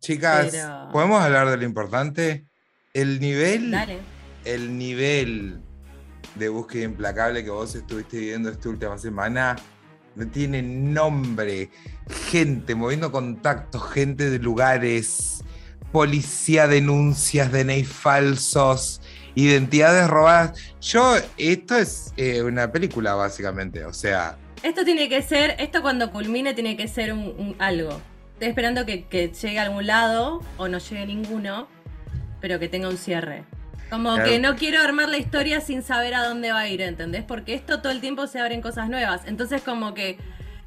Chicas, Pero- ¿podemos hablar de lo importante? El nivel, Dale. el nivel de búsqueda implacable que vos estuviste viviendo esta última semana no tiene nombre. Gente moviendo contactos, gente de lugares, policía, denuncias, DNI falsos, identidades robadas. Yo, esto es eh, una película básicamente, o sea, Esto tiene que ser, esto cuando culmine tiene que ser un, un algo. Estoy esperando que, que llegue a algún lado o no llegue ninguno, pero que tenga un cierre. Como Claro. que no quiero armar la historia sin saber a dónde va a ir, ¿entendés? Porque esto todo el tiempo se abren cosas nuevas. Entonces como que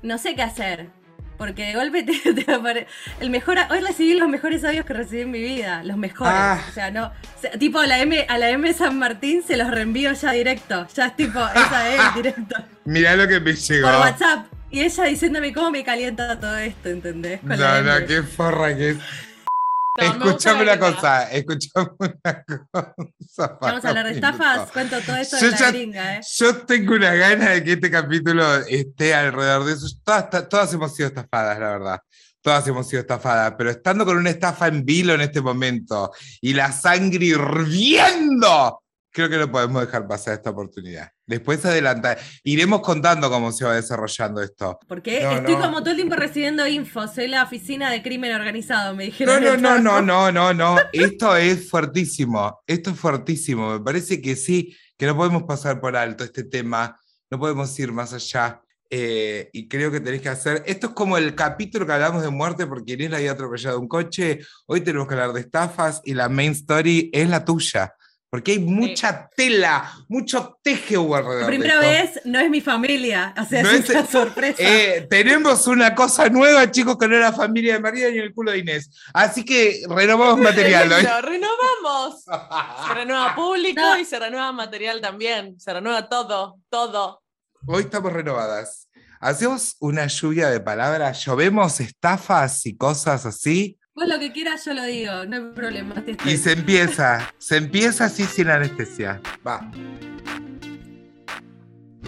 no sé qué hacer. Porque de golpe te, te apare- el mejor hoy recibí los mejores audios que recibí en mi vida, los mejores. Ah. O sea, no, o sea, tipo a la M a la M San Martín se los reenvío ya directo, ya es tipo esa es directo mirá lo que me llegó. por WhatsApp. Y ella diciéndome cómo me calienta todo esto, ¿entendés? Con No, no, qué forra que es. No, escuchame una cosa, escuchame una cosa. Vamos a hablar de estafas, cuento todo esto Yo de la ya- gringa, ¿eh? Yo tengo una gana de que este capítulo esté alrededor de eso. Todas, todas hemos sido estafadas, la verdad. Todas hemos sido estafadas, pero estando con una estafa en vilo en este momento y la sangre hirviendo, creo que no podemos dejar pasar esta oportunidad. Después adelanta, iremos contando cómo se va desarrollando esto. Porque No, estoy no. como todo el tiempo recibiendo info, soy la oficina de crimen organizado, me dijeron. No, no, no, no, no, no, no. Esto es fuertísimo. Esto es fuertísimo. Me parece que sí, que no podemos pasar por alto este tema. No podemos ir más allá. eh, y creo que tenés que hacer. Esto es como el capítulo que hablamos de muerte porque Inés la había atropellado un coche. Hoy tenemos que hablar de estafas y la main story es la tuya. Porque hay mucha tela, mucho teje hubo alrededor. Por de primera esto. vez no es mi familia, o sea, No es es- una sorpresa. Eh, tenemos una cosa nueva, chicos, que no era la familia de María ni el culo de Inés. Así que renovamos material hoy. Renovamos. Se renueva público No. y se renueva material también. Se renueva todo, todo. Hoy estamos renovadas. Hacemos una lluvia de palabras, llovemos estafas y cosas así, Vos lo que quieras yo lo digo, no hay problema. te estoy- y se empieza, se empieza así sin anestesia. Va.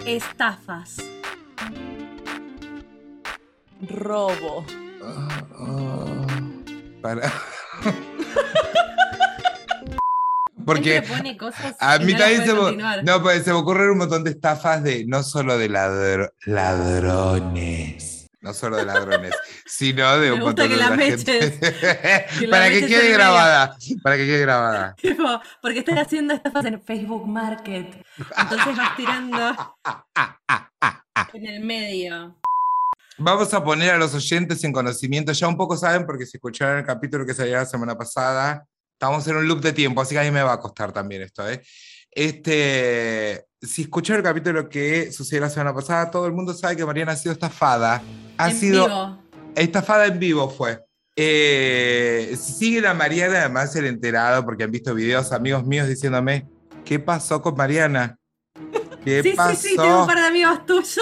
Estafas. Robo. Ah, ah, para. Porque pone cosas a mí no también puede se me, continuar. no, pues se me ocurren un montón de estafas de no solo de ladro- ladrones, no solo de ladrones, sino de Me un gusta montón que de la meches. Que para que quede grabada, para que quede grabada. Tipo, porque estoy haciendo estafas en Facebook Market. Entonces vas tirando en el medio. Vamos a poner a los oyentes en conocimiento, ya un poco saben porque si escucharon el capítulo que salió la semana pasada, estamos en un loop de tiempo, así que a mí me va a costar también esto. ¿eh? Este, si escucharon el capítulo que sucedió la semana pasada, todo el mundo sabe que Mariana ha sido estafada. Ha en sido vivo. estafada en vivo fue. Eh, si siguen a Mariana, además el enterado, porque han visto videos, amigos míos diciéndome, ¿qué pasó con Mariana? ¿Qué Sí, pasó? sí, sí, tengo un par de amigos tuyos.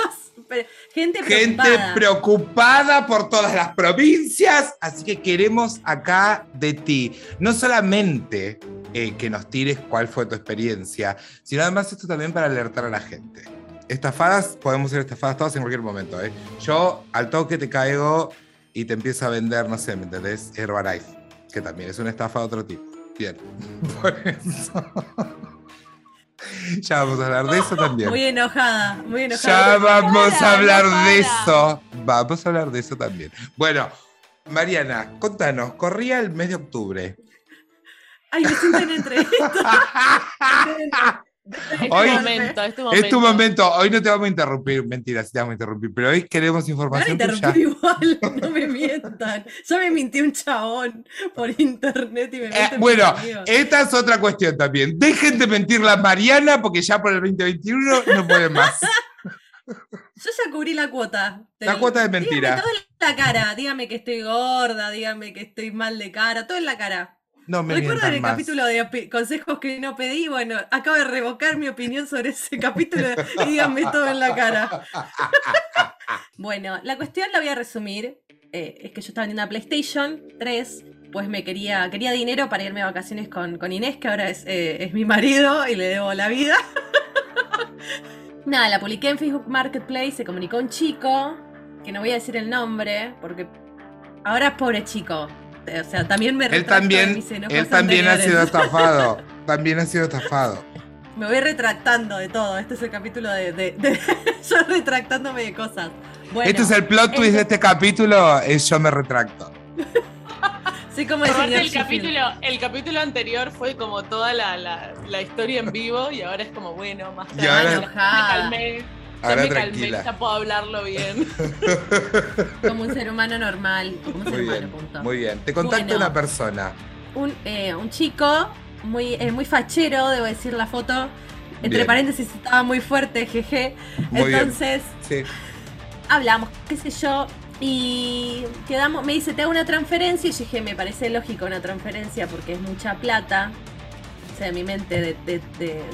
pero- Gente Gente preocupada. preocupada por todas las provincias, así que queremos acá de ti. No solamente eh, que nos tires cuál fue tu experiencia, sino además esto también para alertar a la gente. Estafadas, podemos ser estafadas todas en cualquier momento. ¿eh? Yo al toque te caigo y te empiezo a vender, no sé, ¿me entendés? Herbalife, que también es una estafa de otro tipo. Bien, por eso. ya vamos a hablar de eso también. Muy enojada, muy Ya enojada. vamos para, a hablar de eso. Vamos a hablar de eso también. Bueno, Mariana, contanos, corría el mes de octubre. Ay, me siento en entrevista. Este Hoy- momento, este momento. Es tu momento. Hoy no te vamos a interrumpir. Mentira, sí te vamos a interrumpir. Pero hoy queremos información interrumpir tuya. igual, no me mientan. Ya me mintió un chabón por internet y me Eh, bueno, esta es otra cuestión también. Dejen de mentirle a Mariana porque ya por el 2021 no pueden más. Yo ya cubrí la cuota. La cuota de mentira. Dígame todo en la cara. Dígame que estoy gorda, dígame que estoy mal de cara, todo en la cara. No me ¿Recuerdan mientan el más. capítulo de consejos que no pedí? Bueno, acabo de revocar mi opinión sobre ese capítulo y díganme todo en la cara. bueno, la cuestión la voy a resumir. Eh, es que yo estaba en una PlayStation 3, pues me quería, quería dinero para irme a vacaciones con, con Inés, que ahora es, eh, es mi marido y le debo la vida. Nada, la publiqué en Facebook Marketplace, se comunicó un chico, que no voy a decir el nombre, porque ahora es pobre chico. O sea, también me Él también, mis enojos él también ha sido estafado. También ha sido estafado. Me voy retractando de todo. Este es el capítulo de, de- de- yo retractándome de cosas. Bueno, este es el plot twist de este capítulo, es yo me retracto. Sí, como el el capítulo, el capítulo anterior fue como toda la, la, la historia en vivo y ahora es como, bueno, más Y ahora- tranquila, Enojada. me calmé. Ya Ahora me calmé, tranquila. ya puedo hablarlo bien. Como un ser humano normal. Como un ser Muy humano, bien, punto. muy bien. Te contacta Bueno. una persona. un, eh, un chico muy, eh, muy fachero, debo decir la foto. Entre Bien. paréntesis estaba muy fuerte, jeje. Muy bien. Entonces Sí. hablamos, qué sé yo, y quedamos, me dice, te hago una transferencia, y yo dije, me parece lógico una transferencia porque es mucha plata. O sea, mi mente de, de, de, de-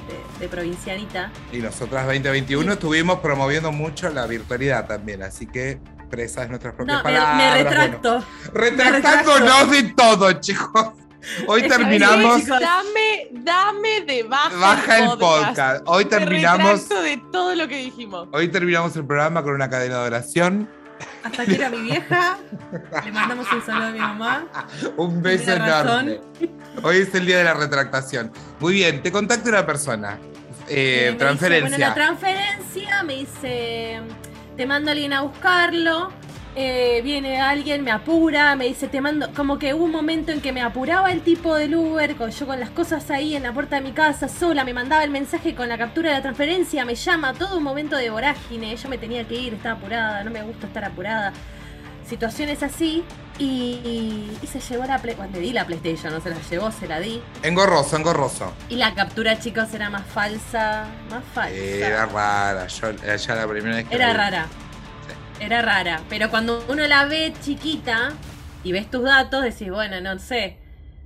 de provincianita. Y nosotras 2021 estuvimos promoviendo mucho la virtualidad también, así que presas nuestras propias No, me, palabras. me bueno. retracto. Retractándonos de todo, chicos. Hoy terminamos. Dame, dame de baja, Baja el podcast. Hoy Me terminamos. retracto de todo lo que dijimos. Hoy terminamos el programa con una cadena de oración. Hasta que era mi vieja. Le mandamos un saludo a mi mamá. Un beso enorme. Hoy es el día de la retractación. Muy bien, te contacta una persona. Eh, transferencia. Dice, bueno, la transferencia me dice, te mando a alguien a buscarlo. Eh, viene alguien, me apura, me dice, te mando. Como que hubo un momento en que me apuraba el tipo del Uber, con, yo con las cosas ahí en la puerta de mi casa sola, me mandaba el mensaje con la captura de la transferencia, me llama, todo un momento de vorágine. Yo me tenía que ir, estaba apurada, no me gusta estar apurada. Situaciones así. Y, y se llevó la Play. Cuando le di la PlayStation, no se la llevó, se la di. Engorroso, engorroso. Y la captura, chicos, era más falsa. Más falsa. Era rara. Yo ya la primera vez que Era vi. Era rara. Pero cuando uno la ve chiquita y ves tus datos, decís, bueno, no sé.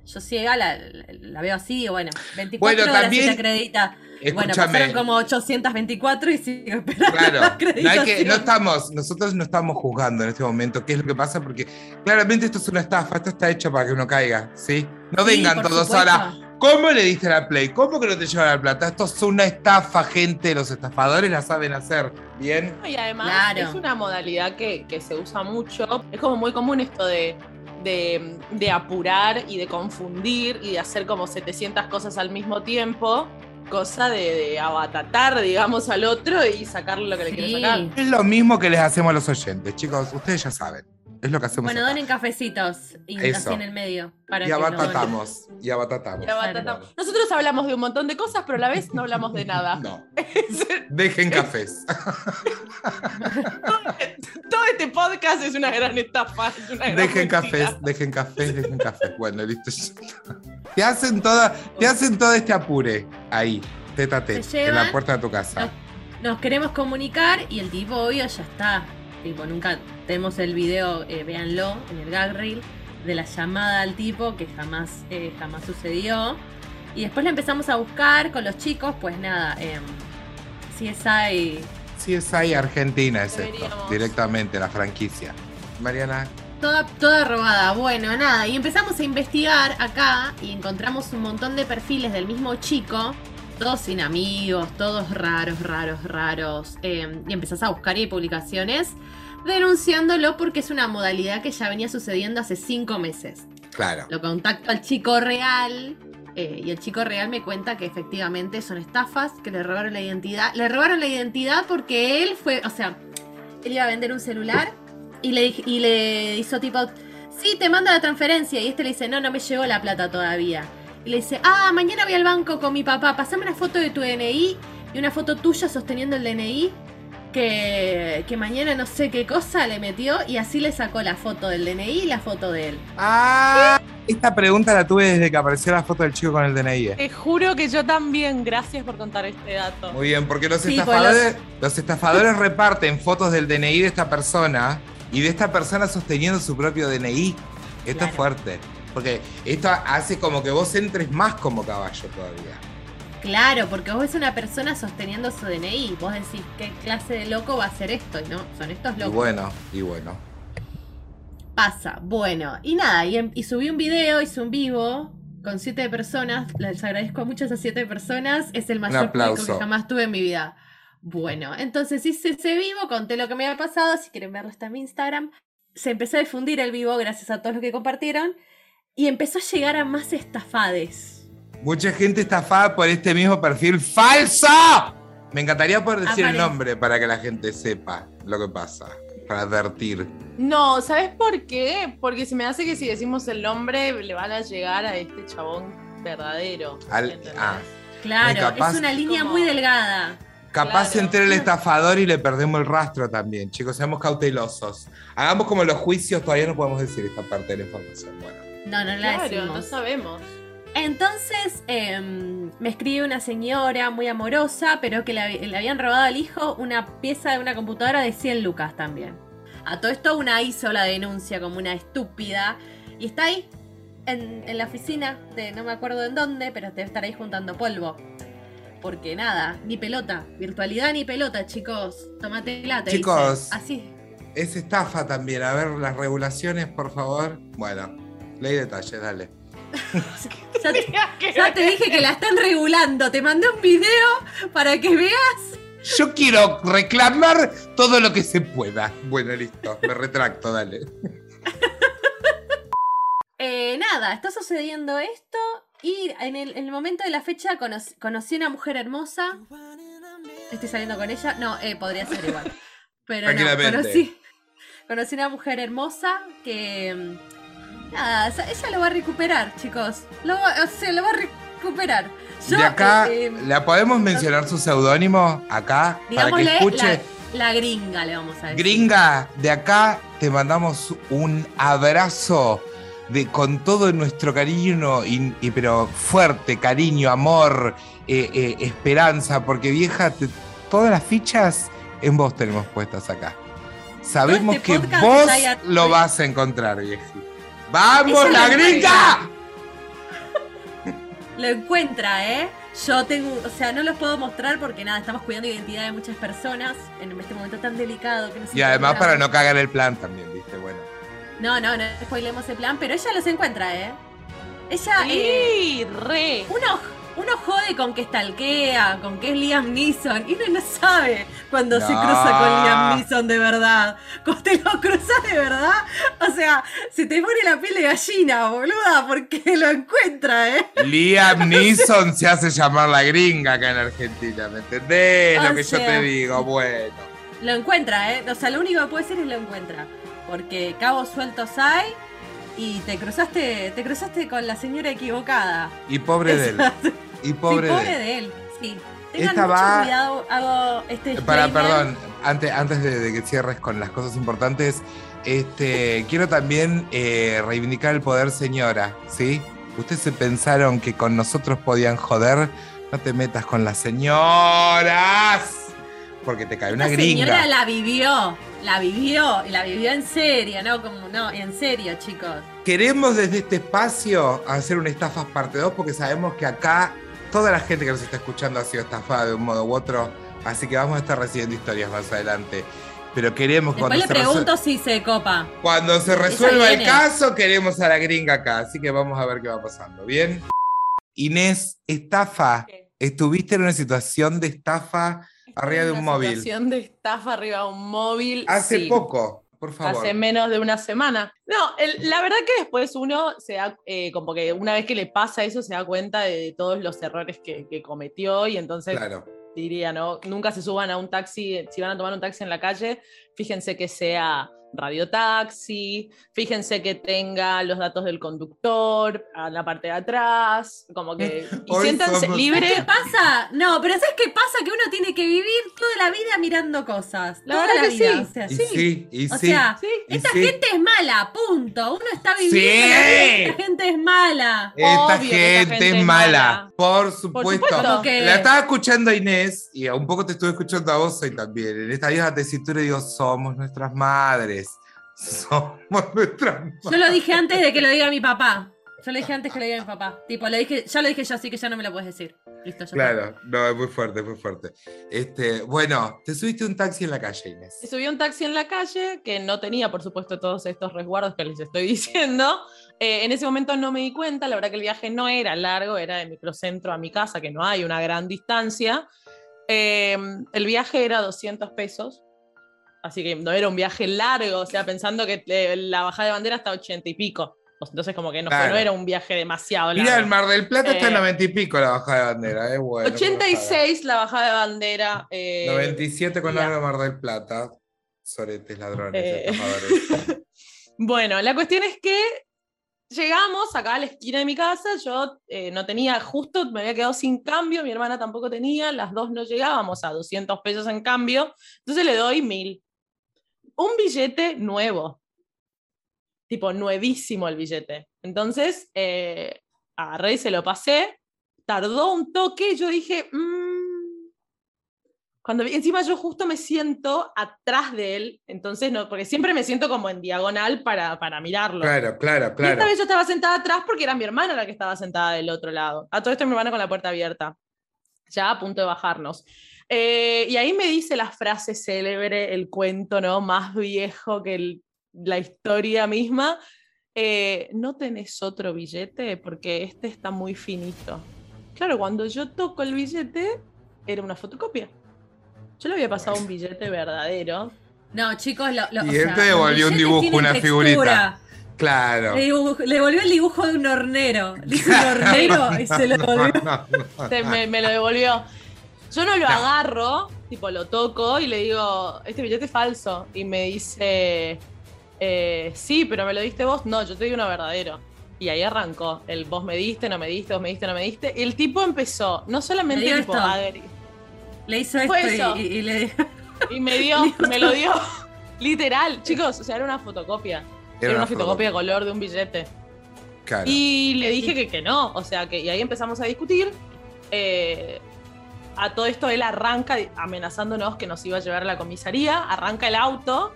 Yo ciega la, la- veo así, bueno, 24 Bueno, horas también- y te acredita. Bueno, pasaron como 824 y sigo esperando la Claro, no, hay que, acreditación. no estamos, nosotros no estamos juzgando en este momento qué es lo que pasa, porque claramente esto es una estafa, esto está hecho para que uno caiga, ¿sí? No vengan todos supuesto. ahora. ¿Cómo le diste la play? ¿Cómo que no te llevan la plata? Esto es una estafa, gente. Los estafadores la saben hacer. ¿Bien? Y además Claro. es una modalidad que, que se usa mucho. Es como muy común esto de, de, de apurar y de confundir y de hacer como 700 cosas al mismo tiempo. Cosa de, de abatatar, digamos, al otro y sacarle lo que le quiere sacar. Es lo mismo que les hacemos a los oyentes, chicos. Ustedes ya saben. Es lo que hacemos Bueno, acá. donen cafecitos y Eso. así en el medio. Para Y que no abatatamos. Y abatatamos. Y abatatamos. Nosotros hablamos de un montón de cosas, pero a la vez no hablamos de nada. No. Dejen cafés. Todo este podcast es una gran estafa. es una gran Dejen mentira. cafés, dejen cafés, dejen cafés. Bueno, listo. Te hacen toda, te hacen todo este apure ahí, tete a tete, Te en la puerta de tu casa. Nos queremos comunicar y el tipo, obvio, ya está. Tipo, nunca tenemos el video, eh, véanlo, en el gag reel, de la llamada al tipo que jamás, eh, jamás sucedió. Y después la empezamos a buscar con los chicos, pues nada, eh, CSI Sí, es ahí Argentina, es esto. Directamente, la franquicia. Mariana, Toda, toda robada. Bueno, nada. Y empezamos a investigar acá y encontramos un montón de perfiles del mismo chico. Todos sin amigos, todos raros, raros, raros. eh, y empezás a buscar y hay publicaciones denunciándolo porque es una modalidad que ya venía sucediendo hace cinco meses. claro. Lo contacto al chico real eh, y el chico real me cuenta que efectivamente son estafas, que le robaron la identidad. Le robaron la identidad porque él fue, o sea, él iba a vender un celular y le, y le hizo tipo, sí, te manda la transferencia. Y este le dice, no, no me llegó la plata todavía. Y le dice, ah, mañana voy al banco con mi papá, pasame una foto de tu DNI y una foto tuya sosteniendo el DNI. Que, que mañana no sé qué cosa le metió y así le sacó la foto del DNI y la foto de él. Ah, esta pregunta la tuve desde que apareció la foto del chico con el DNI. Te juro que yo también. Gracias por contar este dato. Muy bien, porque los Sí, estafadores, los estafadores reparten fotos del DNI de esta persona y de esta persona sosteniendo su propio DNI. Esto es fuerte. Porque esto hace como que vos entres más como caballo todavía. Claro, porque vos ves una persona sosteniendo su DNI. Vos decís, ¿qué clase de loco va a hacer esto? Y no, son estos Y locos. bueno, y bueno. Pasa, bueno. Y nada, y, em- y subí un video, hice un vivo con siete personas. Les agradezco mucho a esas siete personas. Es el mayor público que jamás tuve en mi vida. Bueno, entonces hice ese vivo, conté lo que me había pasado. Si quieren verlo está en mi Instagram. Se empezó a difundir el vivo gracias a todos los que compartieron. Y empezó a llegar a más estafades. Mucha gente estafada por este mismo perfil falso. Me encantaría poder decir el nombre para que la gente sepa lo que pasa, para advertir. No, ¿sabes por qué? Porque se me hace que si decimos el nombre le van a llegar a este chabón verdadero. Ah. Claro, capaz- es una línea Como- muy delgada. Capaz Claro. entre el estafador y le perdemos el rastro también. Chicos, seamos cautelosos. Hagamos como los juicios, todavía no podemos decir esta parte de la información. Bueno, No, no la Claro, decimos. no sabemos. Entonces em, me escribe una señora muy amorosa, pero que le, hab- le habían robado al hijo una pieza de una computadora de 100 lucas también. A todo esto una hizo la denuncia como una estúpida y está ahí en, en la oficina de no me acuerdo en dónde, pero debe estar ahí juntando polvo. Porque nada, ni pelota, virtualidad ni pelota, chicos. Tómatela, te Chicos. dice. Así. es estafa también. A ver, las regulaciones, por favor. Bueno, ley detalles, dale. Ya te, ya te dije que la están regulando. Te mandé un video para que veas Yo quiero reclamar todo lo que se pueda. Bueno, listo, me retracto, dale. Eh, nada, está sucediendo esto y en el, en el momento de la fecha cono- conocí una mujer hermosa. Estoy saliendo con ella. No, eh, podría ser igual. Pero no, Tranquilamente. conocí, conocí una mujer hermosa que... Nada, ella lo va a recuperar, chicos. Lo va, o sea, lo va a recuperar. Yo, de acá, eh, eh, ¿la podemos mencionar su seudónimo acá? Para que escuche. la, la gringa, le vamos a decir. Gringa, de acá te mandamos un abrazo de, con todo nuestro cariño, y, y- pero fuerte, cariño, amor, eh, eh, esperanza, porque vieja, te- todas las fichas en vos tenemos puestas acá. Sabemos este que podcast vos lo vas a encontrar, vieja. ¡Vamos, la lo gringa! Lo encuentra, ¿eh? Yo tengo, o sea, no los puedo mostrar porque nada, estamos cuidando la identidad de muchas personas en este momento tan delicado que nos Y además para no cagar el plan también, viste, bueno. No, no, no spoilemos el plan, pero ella los encuentra, ¿eh? Ella, eh, Sí, re. uno, uno jode con que stalkea, con que es Liam Neeson, y uno no sabe cuando se cruza con Liam Neeson de verdad. Cuando te lo cruzas de verdad, o sea, se te pone la piel de gallina, boluda, porque lo encuentra, ¿eh? Liam Neeson se hace llamar la gringa acá en Argentina, ¿me entendés? O lo que yo te digo, bueno. Lo encuentra, ¿eh? O sea, lo único que puede ser es lo encuentra. Porque cabos sueltos hay y te cruzaste, te cruzaste con la señora equivocada. Y pobre de él. Y pobre, sí, pobre de él. Sí. Tengan Esta mucho va- cuidado, hago este Eh, Para, perdón, antes, antes de, de que cierres con las cosas importantes, este, quiero también eh, reivindicar el poder señora, ¿sí? Ustedes se pensaron que con nosotros podían joder, no te metas con las señoras, porque te cae una gringa. señora la vivió, la vivió, y la vivió en serio, ¿no? Como, no, en serio, chicos. Queremos desde este espacio hacer un estafas parte 2 porque sabemos que acá toda la gente que nos está escuchando ha sido estafada de un modo u otro, así que vamos a estar recibiendo historias más adelante. Pero queremos Después cuando le se, pregunto si se copa. cuando se resuelva el caso, queremos a la gringa acá, así que vamos a ver qué va pasando. ¿Bien? Inés, estafa. ¿Estuviste en una situación de estafa arriba de un Una móvil? situación de estafa arriba de un móvil. Hace sí. poco, por favor. Hace menos de una semana. No, el- la verdad que después uno se da, eh, como que una vez que le pasa eso, se da cuenta de, todos los errores que, que cometió y entonces Claro. diría, ¿no? Nunca se suban a un taxi, si van a tomar un taxi en la calle, fíjense que sea radiotaxi, fíjense que tenga los datos del conductor a la parte de atrás, como que y siéntanse somos- ¿Qué libres. pasa? No, pero ¿sabes qué pasa? Que uno tiene que vivir toda la vida mirando cosas. La toda verdad la que vida. sí. O sea, Y sí, y o sí. sea, Sí, y esta sí. gente es mala, punto. Uno está viviendo Sí. la vida, esta gente es mala. Esta Obvio que esta gente, es mala, mala. por supuesto. supuesto. Como que- La estaba escuchando a Inés y un poco te estuve escuchando a vos hoy también. En esta vieja tesitura digo, somos nuestras madres. Somos nuestras madres. Yo lo dije antes de que lo diga mi papá. Yo lo dije antes que lo diga mi papá. Tipo, lo dije, ya lo dije yo, así que ya no me lo puedes decir. Listo. Claro, no, es muy fuerte, es muy fuerte. Este, bueno, te subiste un taxi en la calle, Inés. Y subí a un taxi en la calle que no tenía, por supuesto, todos estos resguardos que les estoy diciendo. Eh, en ese momento no me di cuenta, la verdad que el viaje no era largo, era de microcentro a mi casa, que no hay una gran distancia. Eh, el viaje era 200 pesos, así que no era un viaje largo, o sea, pensando que eh, la bajada de bandera está 80 y pico. Entonces, como que no, Claro. no era un viaje demasiado largo. Mira, el Mar del Plata está en Eh, 90 y pico la bajada de bandera, es bueno. 86 la bajada de bandera. eh, 97 con ya. algo Mar del Plata. Soretes, ladrones, Eh. Bueno, la cuestión es que llegamos acá a la esquina de mi casa, yo eh, no tenía, justo me había quedado sin cambio, mi hermana tampoco tenía, las dos no llegábamos a 200 pesos en cambio, entonces le doy mil. Un billete nuevo, tipo nuevísimo el billete. Entonces, eh, agarré y se lo pasé, tardó un toque, yo dije, "Mm". cuando encima yo justo me siento atrás de él, entonces no, porque siempre me siento como en diagonal para, para mirarlo. Claro, claro, Y esta claro. vez yo estaba sentada atrás porque era mi hermana la que estaba sentada del otro lado. A todo esto mi hermana con la puerta abierta, ya a punto de bajarnos. Eh, y ahí me dice la frase célebre, el cuento ¿no? más viejo que el- la historia misma. eh, ¿No tenés otro billete? Porque este está muy finito. Claro, cuando yo toco el billete, era una fotocopia. Yo le había pasado un billete verdadero. No, chicos, lo, lo- Y o él sea, te devolvió un dibujo, una textura. figurita. Claro. Le, dibuj- le volvió el dibujo de un hornero. Le hizo un hornero y se lo devolvió. No, no. Te- me, me lo devolvió. Yo no lo No. agarro, tipo lo toco y le digo, este billete es falso. Y me dice, eh, sí, pero me lo diste vos. No, yo te di uno verdadero. Y ahí arrancó. El vos me diste, no me diste, vos me diste, no me diste. Y el tipo empezó, no solamente Me dio tipo, Le hizo esto eso. y, le dijo. y me dio, me lo dio. Literal, chicos, o sea, era una fotocopia. Era, una, fotocopia de color de un billete. Claro. Y le dije que, que no, o sea, que y ahí empezamos a discutir. Eh, a todo esto él arranca amenazándonos que nos iba a llevar a la comisaría, arranca el auto,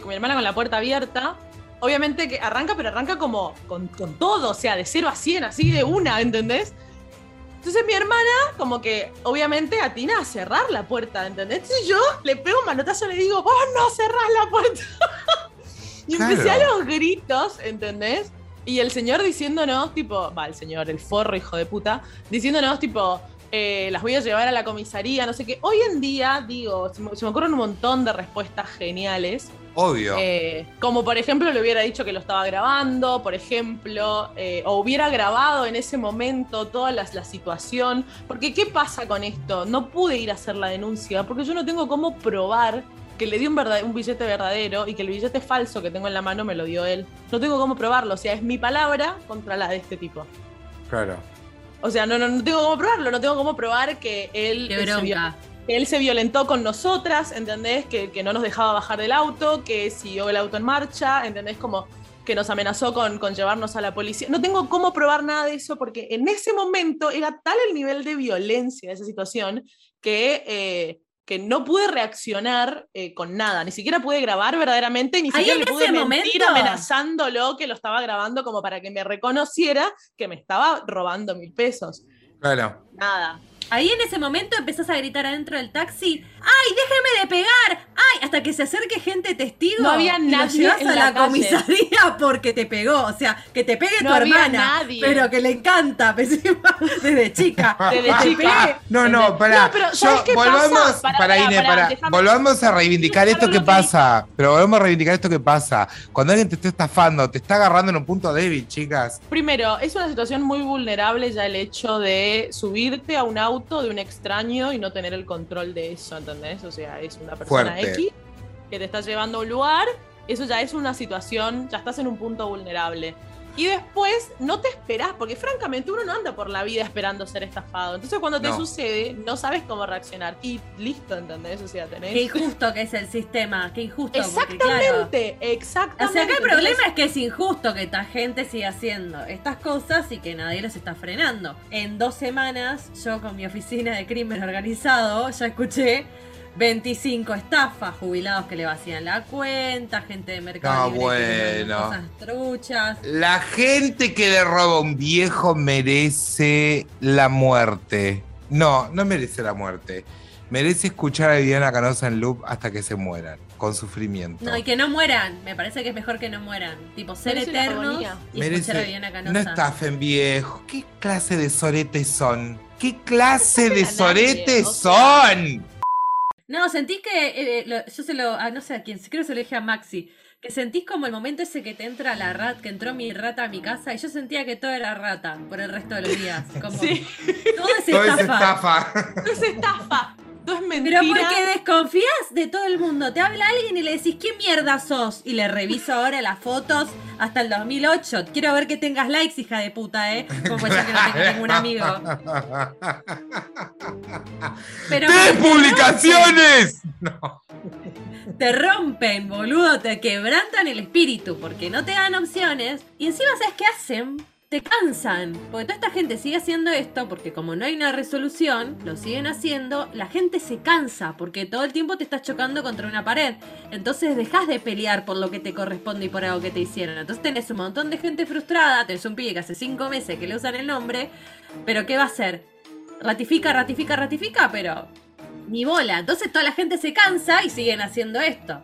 con mi hermana con la puerta abierta. Obviamente que arranca, pero arranca como con, con todo, o sea, de 0 a 100, así de una, ¿entendés? Entonces mi hermana, como que obviamente atina a cerrar la puerta, ¿entendés? Entonces yo le pego un manotazo y le digo, vos no cerrás la puerta. y empecé a Claro. los gritos, ¿entendés? Y el señor diciéndonos, tipo, va, el señor, el forro, hijo de puta, diciéndonos, tipo, eh, las voy a llevar a la comisaría, no sé qué. Hoy en día, digo, se me, se me ocurren un montón de respuestas geniales. Obvio. Eh, como por ejemplo le hubiera dicho que lo estaba grabando, por ejemplo, eh, o hubiera grabado en ese momento toda la, la situación. Porque ¿qué pasa con esto? No pude ir a hacer la denuncia porque yo no tengo cómo probar que le di un, verdad- un billete verdadero y que el billete falso que tengo en la mano me lo dio él. No tengo cómo probarlo, o sea, es mi palabra contra la de este tipo. Claro. O sea, no, no, no tengo cómo probarlo, no tengo cómo probar que él Qué se que él se violentó con nosotras, ¿entendés? Que, que no nos dejaba bajar del auto, que siguió el auto en marcha, ¿entendés? Como que nos amenazó con, con llevarnos a la policía. No tengo cómo probar nada de eso porque en ese momento era tal el nivel de violencia de esa situación que, eh, que no pude reaccionar eh, con nada. Ni siquiera pude grabar verdaderamente, ni siquiera le pude mentir momento- amenazándolo que lo estaba grabando como para que me reconociera que me estaba robando mil pesos. Claro. Nada. Ahí en ese momento empezás a gritar adentro del taxi, ¡ay, déjeme de pegar! ¡Ay! Hasta que se acerque gente testigo. No había y lo nadie en a la la, calle. comisaría porque te pegó. O sea, que te pegue No tu había hermana. nadie. Pero que le encanta, desde chica. Desde chica. pegue. No, no, pará. No, pero Yo, ¿sabes qué volvamos, pasa? para, volvamos a reivindicar esto que pasa. Pero volvamos a reivindicar esto que pasa. Cuando alguien te está estafando, te está agarrando en un punto débil, chicas. Primero, es una situación muy vulnerable ya el hecho de subirte a un auto de un extraño y no tener el control de eso, ¿entendés? O sea, es una persona Fuerte. X que te está llevando a un lugar, eso ya es una situación, ya estás en un punto vulnerable. Y después no te esperás, porque francamente uno no anda por la vida esperando ser estafado. Entonces cuando te No. sucede, no sabes cómo reaccionar. Y listo, ¿entendés? O sea, tenés... Qué injusto que es el sistema, qué injusto. porque, claro, Exactamente, O exactamente. sea, acá el Entonces, problema es que es injusto que esta gente siga haciendo estas cosas y que nadie los está frenando. En dos semanas, yo con mi oficina de crimen organizado ya escuché 25 estafas, jubilados que le vacían la cuenta, gente de mercado No, Libre que le bueno. mandan cosas truchas. La gente que le roba a un viejo merece la muerte. No, no merece la muerte. Merece escuchar a Viviana Canosa en loop hasta que se mueran, con sufrimiento. No, y que no mueran. Me parece que es mejor que no mueran. Tipo, ser Merece eternos y escuchar a Viviana Canosa. no estafen viejo. ¿Qué clase de soretes son? ¿Qué clase No de soretes son? No, sentí que eh, lo- yo se lo, ah, no sé a quién, creo que se lo dije a Maxi, que sentís como el momento ese que te entra la rata, que entró mi rata a mi casa y yo sentía que todo era rata por el resto de los días. Como, Sí. Todo es Todo es estafa. estafa. No es estafa. No es mentira. Pero porque desconfías de todo el mundo. Te habla alguien y le decís, ¿qué mierda sos? Y le reviso ahora las fotos hasta el 2008. Quiero ver que tengas likes, hija de puta, ¿eh? Como ser que no tenga ningún amigo. Pero ¡Tres publicaciones! No. Te rompen, boludo. Te quebrantan el espíritu porque no te dan opciones. Y encima, ¿sabes qué hacen? Te cansan. Porque toda esta gente sigue haciendo esto porque como no hay una resolución, lo siguen haciendo. La gente se cansa porque todo el tiempo te estás chocando contra una pared. Entonces dejas de pelear por lo que te corresponde y por algo que te hicieron. Entonces tenés un montón de gente frustrada. Tenés un pibe que hace cinco meses que le usan el nombre. Pero ¿qué va a hacer? Ratifica, ratifica, ratifica, pero ni bola. Entonces toda la gente se cansa y siguen haciendo esto.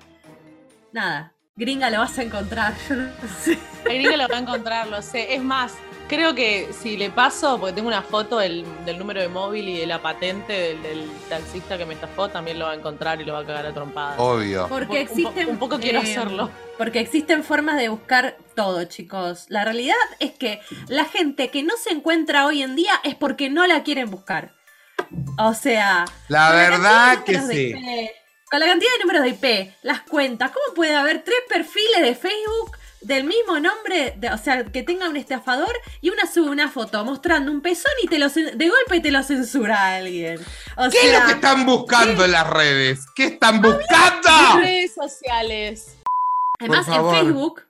Nada. Gringa lo vas a encontrar. Yo no sé. El gringo lo va a encontrar, lo sé. Es más, creo que si le paso, porque tengo una foto del, del número de móvil y de la patente del, del taxista que me estafó, también lo va a encontrar y lo va a cagar a trompadas. Obvio. Porque Un po- un po- existen. un poco quiero eh, hacerlo. Porque existen formas de buscar todo, chicos. La realidad es que la gente que no se encuentra hoy en día es porque no la quieren buscar. O sea. La verdad que sí. Con la cantidad de números de IP, las cuentas, ¿cómo puede haber tres perfiles de Facebook del mismo nombre? de- o sea, que tenga un estafador y una sube una foto mostrando un pezón y te lo de golpe te lo censura alguien. O ¿Qué es lo que están buscando en las redes? ¿Qué están Las buscando? redes sociales. Además, en. Facebook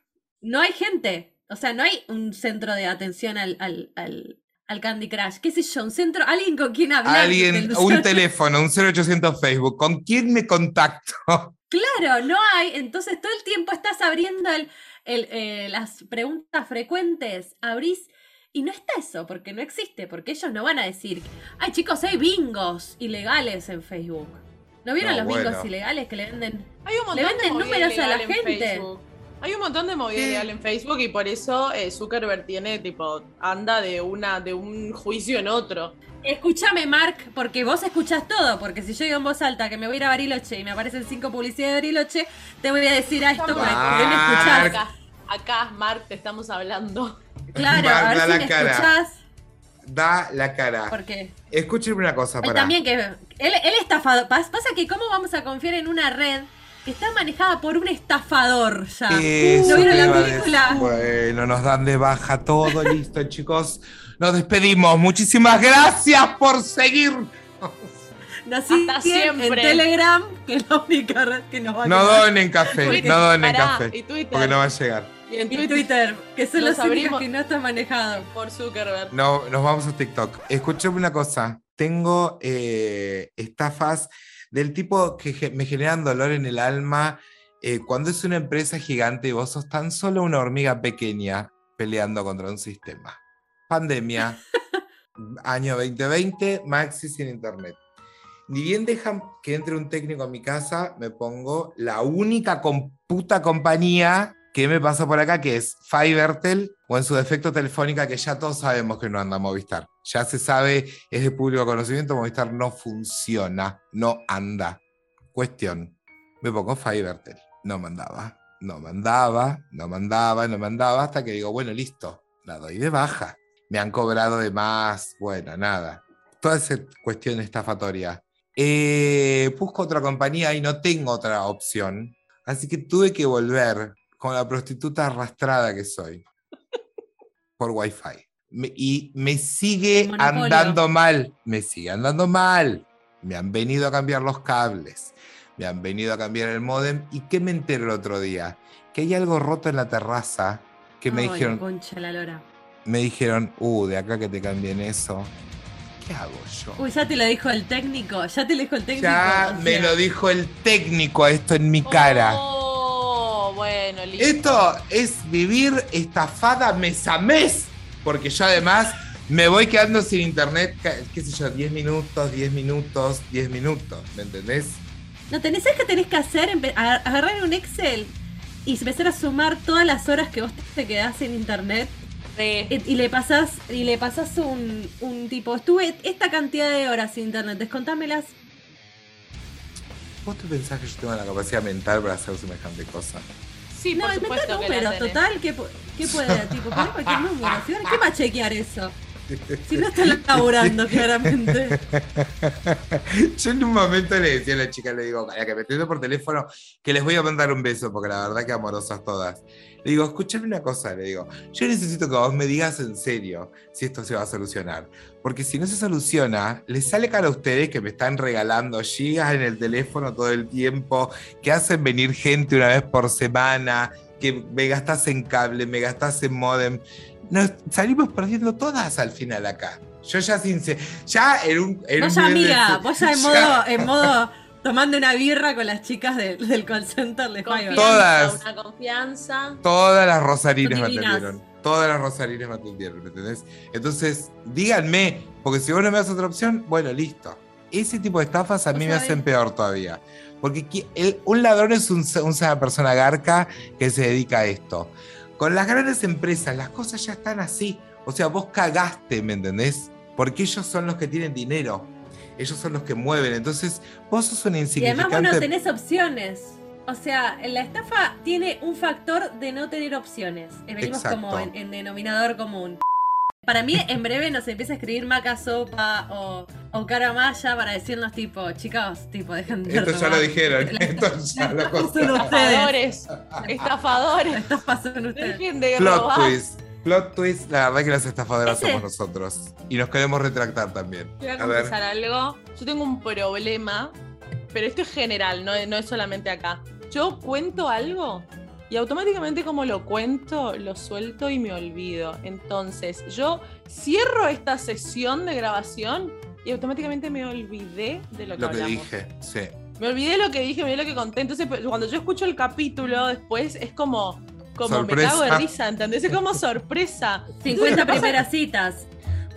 no hay gente. O sea, no hay un centro de atención al, al, al, al Candy Crush. ¿Qué sé yo? Un centro, alguien con quien hablar. Alguien, un teléfono, un 0800 Facebook. ¿Con quién me contacto? Claro, no hay. Entonces todo el tiempo estás abriendo el, el, eh, las preguntas frecuentes. Abrís. Y no está eso, porque no existe, porque ellos no van a decir, ay chicos, hay bingos ilegales en Facebook. ¿No vieron No, los bingos ilegales que le venden? Hay un montón Le venden de números a la gente. Facebook. Hay un montón de movida ¿Qué? ilegal en Facebook y por eso eh, Zuckerberg tiene tipo anda de una de un juicio en otro. Escúchame, Mark, porque vos escuchás todo. Porque si yo digo en voz alta que me voy a ir a Bariloche y me aparecen cinco publicidades de Bariloche, te voy a decir a esto para que me Mark. escuchás. Acá, acá, Mark, te estamos hablando. Claro, Mark, a ver da si la me cara. escuchás. Da la cara. Porque Escúchenme una cosa, él para. también que. Él, él estafador. Pas- Pasa que, ¿cómo vamos a confiar en una red está manejada por un estafador ya? Eso ¿No vieron la película? Bueno, nos dan de baja todo, listo, chicos. Nos despedimos. Muchísimas gracias por seguir. Nos Hasta siguen en siempre. Telegram, que es la única red que nos va a No quedar. donen café, Twitter, no donen pará, café. Y Twitter. Porque no va a llegar. Y en Y Twitter, que son los únicos abrimos- que no están manejados. por Zuckerberg. No, nos vamos a TikTok. Escúchame una cosa. Tengo eh, estafas del tipo que me generan dolor en el alma eh, cuando es una empresa gigante y vos sos tan solo una hormiga pequeña peleando contra un sistema. Pandemia, año 2020, Maxi sin internet. Ni bien dejan que entre un técnico a mi casa, me pongo la única com- puta compañía que me pasa por acá, que es Fivertel, o en su defecto Telefónica, que ya todos sabemos que no anda Movistar. Ya se sabe, es de público conocimiento, Movistar no funciona, no anda. Cuestión, me pongo Fivertel. No mandaba, no mandaba, no mandaba, no mandaba, hasta que digo, bueno, listo, la doy de baja. Me han cobrado de más, bueno, nada. Toda esa cuestión estafatoria. Eh, busco otra compañía y no tengo otra opción. Así que tuve que volver con la prostituta arrastrada que soy. Por Wi-Fi. Me- y me sigue andando mal. Me sigue andando mal. Me han venido a cambiar los cables. Me han venido a cambiar el modem. ¿Y qué me enteré el otro día? Que hay algo roto en la terraza. Que me Ay, dijeron, Concha la lora. me dijeron, uh, de acá que te cambien eso. ¿Qué hago yo? Uy, ya te lo dijo el técnico. Ya te lo dijo el técnico. Ya o me lo dijo el técnico a esto en mi cara. Oh, bueno, listo. Esto es vivir estafada mes a mes. Porque yo además me voy quedando sin internet, qué sé yo, 10 minutos, 10 minutos, 10 minutos. ¿Me entendés? No, tenés ¿sabes qué tenés que hacer? Agarrar un Excel y empezar a sumar todas las horas que vos te quedás sin internet Re. y, y le pasás y le pasás un, un tipo, estuve esta cantidad de horas sin internet, descontámelas. ¿Vos te pensás que yo tengo la capacidad mental para hacer semejante cosa? Sí, no, por supuesto que la números, tenés. total, ¿qué, pu- qué puede? Tipo, poner cualquier número. ¿Qué va a chequear eso? Si no está laburando, claramente. Yo en un momento le decía a la chica, le digo, a la que me atiende por teléfono, que les voy a mandar un beso, porque la verdad que amorosas todas. Le digo, escúchame una cosa, le digo, yo necesito que vos me digas en serio si esto se va a solucionar. Porque si no se soluciona, les sale caro a ustedes que me están regalando gigas en el teléfono todo el tiempo, que hacen venir gente una vez por semana, que me gastas en cable, me gastas en modem. Nos salimos perdiendo todas al final acá. Yo ya sin se- ya en un, en Vos un ya, nivel de- amiga, vos ya en ya- modo, en modo tomando una birra con las chicas de- del call center Fiverr. Todas. Una confianza. Todas las rosarines me atendieron. Todas las rosarines me atendieron, ¿me entendés? Entonces, díganme, porque si vos no me das otra opción, bueno, listo. Ese tipo de estafas a mí me hacen peor todavía. Porque el- un ladrón es un- una persona garca que se dedica a esto. Con las grandes empresas, las cosas ya están así. O sea, vos cagaste, ¿me entendés? Porque ellos son los que tienen dinero. Ellos son los que mueven. Entonces, vos sos una Y insignificante. además vos no tenés opciones. O sea, la estafa tiene un factor de no tener opciones. Venimos Exacto. como en, en denominador común. Para mí, en breve nos empieza a escribir Maca Sopa o, o Cara Maya para decirnos, tipo, chicos, tipo, dejen de Esto ya lo dijeron. Esto ya lo contaron. Estafadores. Estafadores. La estafa son ustedes. Dejen de Plot robar. twist. Plot twist, la verdad que las estafadoras Ese- somos nosotros. Y nos queremos retractar también. Ver. confesar algo. Yo tengo un problema, pero esto es general, no, es- no es solamente acá. Yo cuento algo y automáticamente como lo cuento, lo suelto y me olvido. Entonces, yo cierro esta sesión de grabación y automáticamente me olvidé de lo que Lo que hablamos. dije, sí. Me olvidé de lo que dije, me olvidé de lo que conté. Entonces, pues, cuando yo escucho el capítulo después, es como, como me cago de risa, ¿entendés? Es como sorpresa. 50 primeras citas.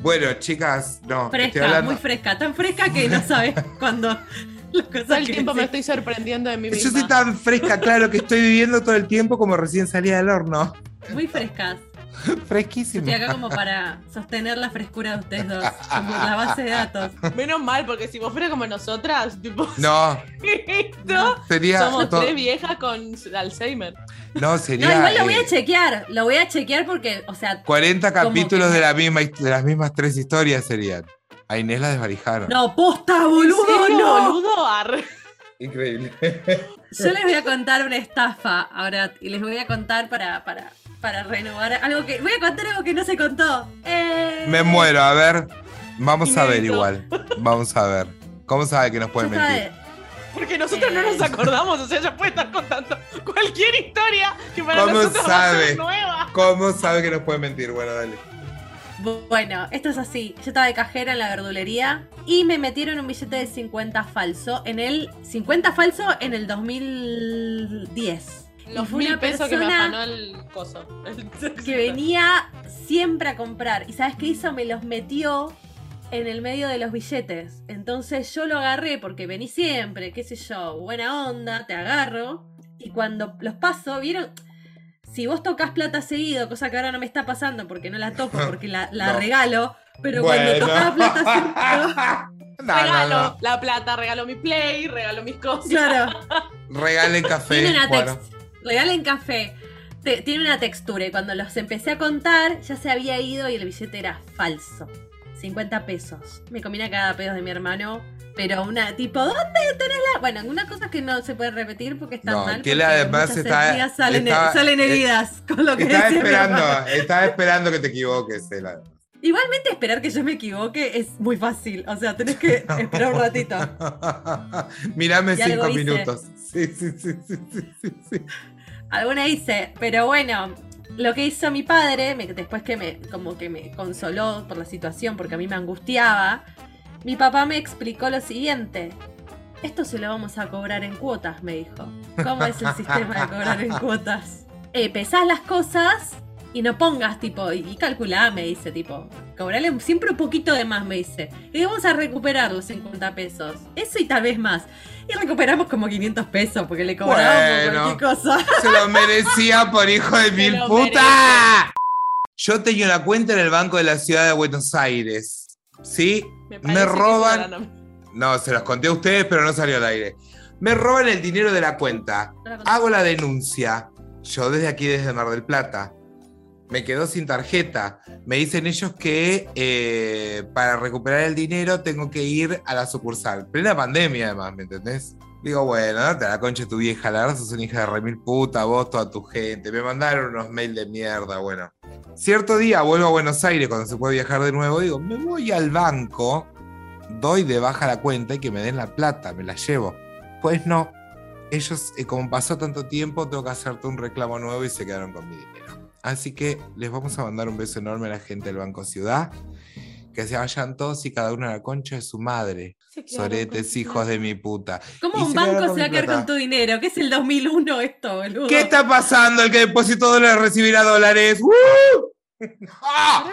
Bueno, chicas, no. estoy Fresca, hablando. muy fresca. Tan fresca que no sabes cuándo Todo el tiempo me estoy sorprendiendo de mí Yo misma. soy tan fresca, claro, que estoy viviendo todo el tiempo como recién salía del horno. Muy frescas. Fresquísima. Estoy acá como para sostener la frescura de ustedes dos, como la base de datos. Menos mal, porque si vos fueras como nosotras, tipo, No, esto, sería. somos to- tres viejas con Alzheimer. No, sería. No, igual lo voy a chequear, lo voy a chequear porque, o sea, 40 Como capítulos que- de, la misma, de las mismas tres historias serían. A Inés la desvalijaron. no, posta, ¿En boludo, serio, no. boludo? Arre. Increíble. Yo les voy a contar una estafa ahora y les voy a contar para, para, para renovar algo que. Voy a contar algo que no se contó. Eh, Me muero, a ver. Vamos a ver igual. Vamos a ver. ¿Cómo sabe que nos ya puede está mentir? de- Porque nosotros no nos acordamos, o sea, ella puede estar contando cualquier historia que para ¿Cómo nosotros va a sabe? ser nueva. ¿Cómo sabe que nos puede mentir? Bueno, dale. Bueno, esto es así. Yo estaba de cajera en la verdulería y me metieron un billete de 50 falso en el 50 falso en el 2010. Y Los fue mil una pesos que me afanó el coso. que venía siempre a comprar. ¿Y sabes qué hizo? Me los metió en el medio de los billetes. Entonces yo lo agarré porque vení siempre, qué sé yo, buena onda, te agarro. Y cuando los paso, ¿vieron? Si vos tocas plata seguido, cosa que ahora no me está pasando porque no la toco, porque la, la No. regalo, pero Bueno. cuando tocaba plata seguido, No, regalo no, no. la plata, regalo mi play, regalo mis cosas. claro, Regalen café. tiene una bueno. regalen café. Te- tiene una textura y cuando los empecé a contar ya se había ido y el billete era falso. 50 pesos. Me combina cada pedo de mi hermano. Pero una tipo, ¿dónde tenés la...? Bueno, una cosa que no se puede repetir porque está No, mal. que además está- salen, estaba- salen eh, heridas con lo que Estaba esperando, estaba esperando que te equivoques, Ela. Igualmente esperar que yo me equivoque es muy fácil. O sea, tenés que esperar un ratito. Mírame Y cinco minutos. Sí, sí, sí, sí, sí, sí, sí. Alguna hice, pero bueno, lo que hizo mi padre, me- después que me, como que me consoló por la situación, porque a mí me angustiaba, mi papá me explicó lo siguiente. Esto se lo vamos a cobrar en cuotas, me dijo. ¿Cómo es el sistema de cobrar en cuotas? Eh, pesás las cosas y no pongas tipo, y, y calculá, me dice, tipo, cobrale siempre un poquito de más, me dice. Y vamos a recuperar los 50 pesos. Eso y tal vez más. Y recuperamos como 500 pesos porque le cobrábamos Bueno. cualquier cosa. Se lo merecía por hijo de mil puta. Yo tenía una cuenta en el Banco de la Ciudad de Buenos Aires. ¿Sí? Me roban- No, se los conté a ustedes, pero no salió al aire. Me roban el dinero de la cuenta. Hago la denuncia. yo desde aquí, desde Mar del Plata, me quedo sin tarjeta. Me dicen ellos que eh, para recuperar el dinero tengo que ir a la sucursal. Plena pandemia, además, ¿me entendés? Digo, bueno, te la concha tu vieja, la verdad sos una hija de remil puta, vos, toda tu gente. Me mandaron unos mails de mierda, bueno. Cierto día vuelvo a Buenos Aires cuando se puede viajar de nuevo. Digo, me voy al banco, doy de baja la cuenta y que me den la plata, me la llevo. Pues no, ellos, eh, como pasó tanto tiempo, tengo que hacerte un reclamo nuevo y se quedaron con mi dinero. Así que les vamos a mandar un beso enorme a la gente del Banco Ciudad. Que se vayan todos y cada uno a la concha de su madre. Soretes, hijos de mi puta. ¿Cómo Y un se banco se va a quedar con tu dinero? ¿Qué es el 2001 esto, boludo? ¿Qué está pasando? El que depositó dólares recibirá dólares. ¡Woo! ¡Ah!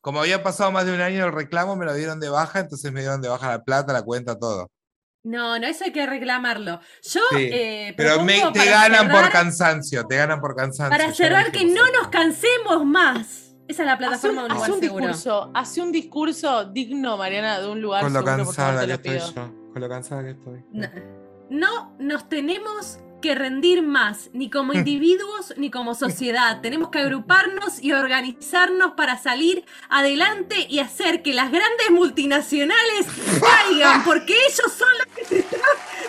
Como había pasado más de un año el reclamo, me lo dieron de baja, entonces me dieron de baja la plata, la cuenta, todo. No, no, eso hay que reclamarlo. Yo, Sí, eh, Pero me- te ganan por cansancio, te ganan por cansancio. Para cerrar, que no nos cansemos más. Esa es la Hace un, plataforma de un hace lugar un discurso, hace un discurso digno, Mariana, de un lugar Con lo seguro, cansada que estoy yo. Con lo cansada que estoy. No, no nos tenemos que rendir más, ni como individuos ni como sociedad. Tenemos que agruparnos y organizarnos para salir adelante y hacer que las grandes multinacionales caigan, porque ellos son los que se están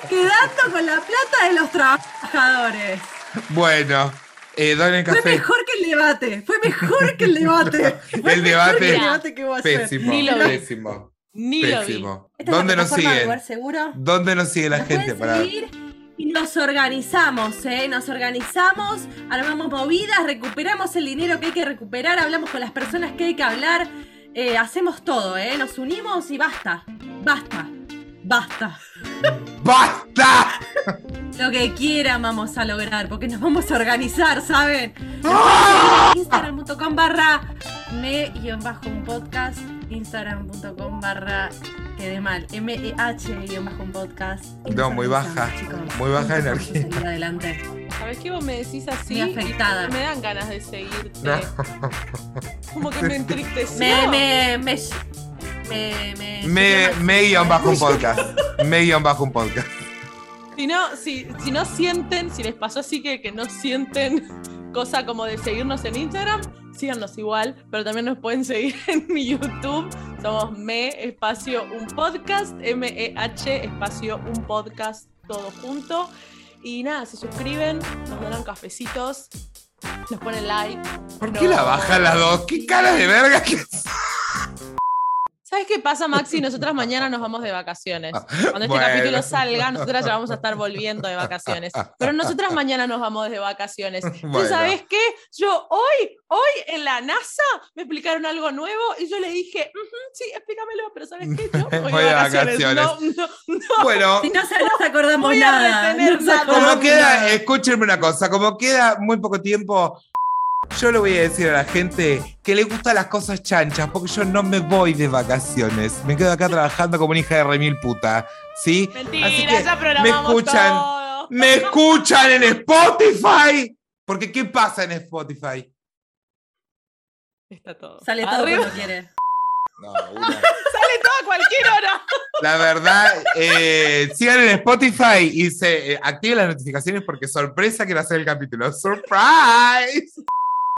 quedando con la plata de los trabajadores. Bueno, eh, Fue mejor que el debate, fue mejor que el debate. Fue El mejor debate- que el debate que voy a hacer. Pésimo, Ni lo pésimo, Ni lo vi. pésimo. ¿Dónde nos siguen? lugar seguro. ¿Dónde nos sigue la Nos gente? Para... seguir y nos organizamos, ¿eh? Nos organizamos, armamos movidas, recuperamos el dinero que hay que recuperar, hablamos con las personas que hay que hablar, eh, hacemos todo, ¿eh? Nos unimos y basta, basta, basta. ¡Basta! Lo que quieran vamos a lograr, porque nos vamos a organizar, ¿saben? ¡Ah! Instagram.com barra me-un podcast, Instagram.com barra quedé mal, podcast. Y No, nos muy organizamos, baja, chicos. muy baja Juntos vamos a energía. adelante. ¿Sabes qué? Vos me decís así Muy y afectada. me dan ganas de seguirte. No. Como que me entristeció. Me, me, me, me, me, Me, me guion bajo un podcast. Me guion bajo un podcast. Si no, si, si no sienten, si les pasó así que, que no sienten cosa como de seguirnos en Instagram, síganos igual, pero también nos pueden seguir en mi YouTube. Somos me espacio un podcast, M-E-H espacio un podcast, todo junto. Y nada, se suscriben, nos donan cafecitos, nos ponen like. ¿Por No. qué la bajan las dos? ¿Qué cara de verga que ¿Sabes qué pasa, Maxi? Nosotras mañana nos vamos de vacaciones. Cuando este Bueno. capítulo salga, nosotras ya vamos a estar volviendo de vacaciones. Pero nosotras mañana nos vamos de vacaciones. Bueno. ¿sabes qué? Yo hoy, hoy en la NASA me explicaron algo nuevo y yo le dije, "Ujú, sí, explícamelo, pero ¿sabes qué? Yo voy, Voy de vacaciones. vacaciones. No, no, no. Bueno, Si no se nos acordamos nada. nada. como queda, escúchenme una cosa, como queda muy poco tiempo, yo le voy a decir a la gente que le gustan las cosas chanchas, porque yo no me voy de vacaciones. Me quedo acá trabajando como una hija de remil puta. ¿Sí? Así Mentira, que ya programamos me escuchan, todo. me escuchan en Spotify. Porque ¿qué pasa en Spotify? Está todo. Sale todo Arriba. cuando quiere. No, una- Sale todo a cualquier hora. La verdad, eh, sigan en Spotify y se eh, activen las notificaciones porque sorpresa que va a ser el capítulo. ¡Surprise!